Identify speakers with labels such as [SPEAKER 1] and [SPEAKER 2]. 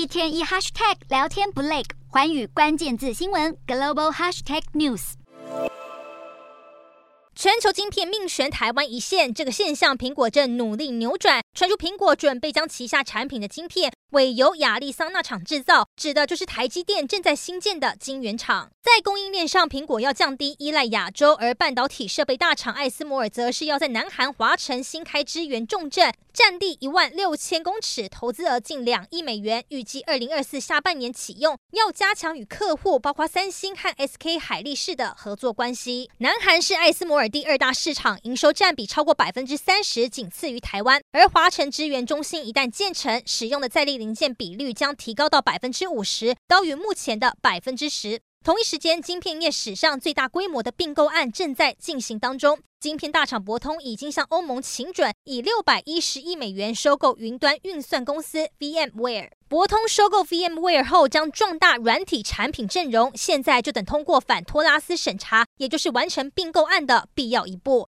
[SPEAKER 1] 一天一 hashtag 聊天不累，环宇关键字新闻 global hashtag news。
[SPEAKER 2] 全球晶片命悬台湾一线，这个现象苹果正努力扭转。传出苹果准备将旗下产品的晶片委由亚利桑那厂制造，指的就是台积电正在新建的晶圆厂。在供应链上，苹果要降低依赖亚洲，而半导体设备大厂艾斯摩尔则是要在南韩华城新开支援重镇，占地一万六千公尺，投资额近两亿美元，预计二零二四下半年启用，要加强与客户包括三星和 SK 海力士的合作关系。南韩是艾斯摩尔第二大市场，营收占比超过百分之三十，仅次于台湾。而华城支援中心一旦建成，使用的在力零件比率将提高到百分之五十，高于目前的百分之十。同一时间，晶片业史上最大规模的并购案正在进行当中。晶片大厂博通已经向欧盟请准，以六百一十亿美元收购云端运算公司 VMware。博通收购 VMware 后，将壮大软体产品阵容。现在就等通过反托拉斯审查，也就是完成并购案的必要一步。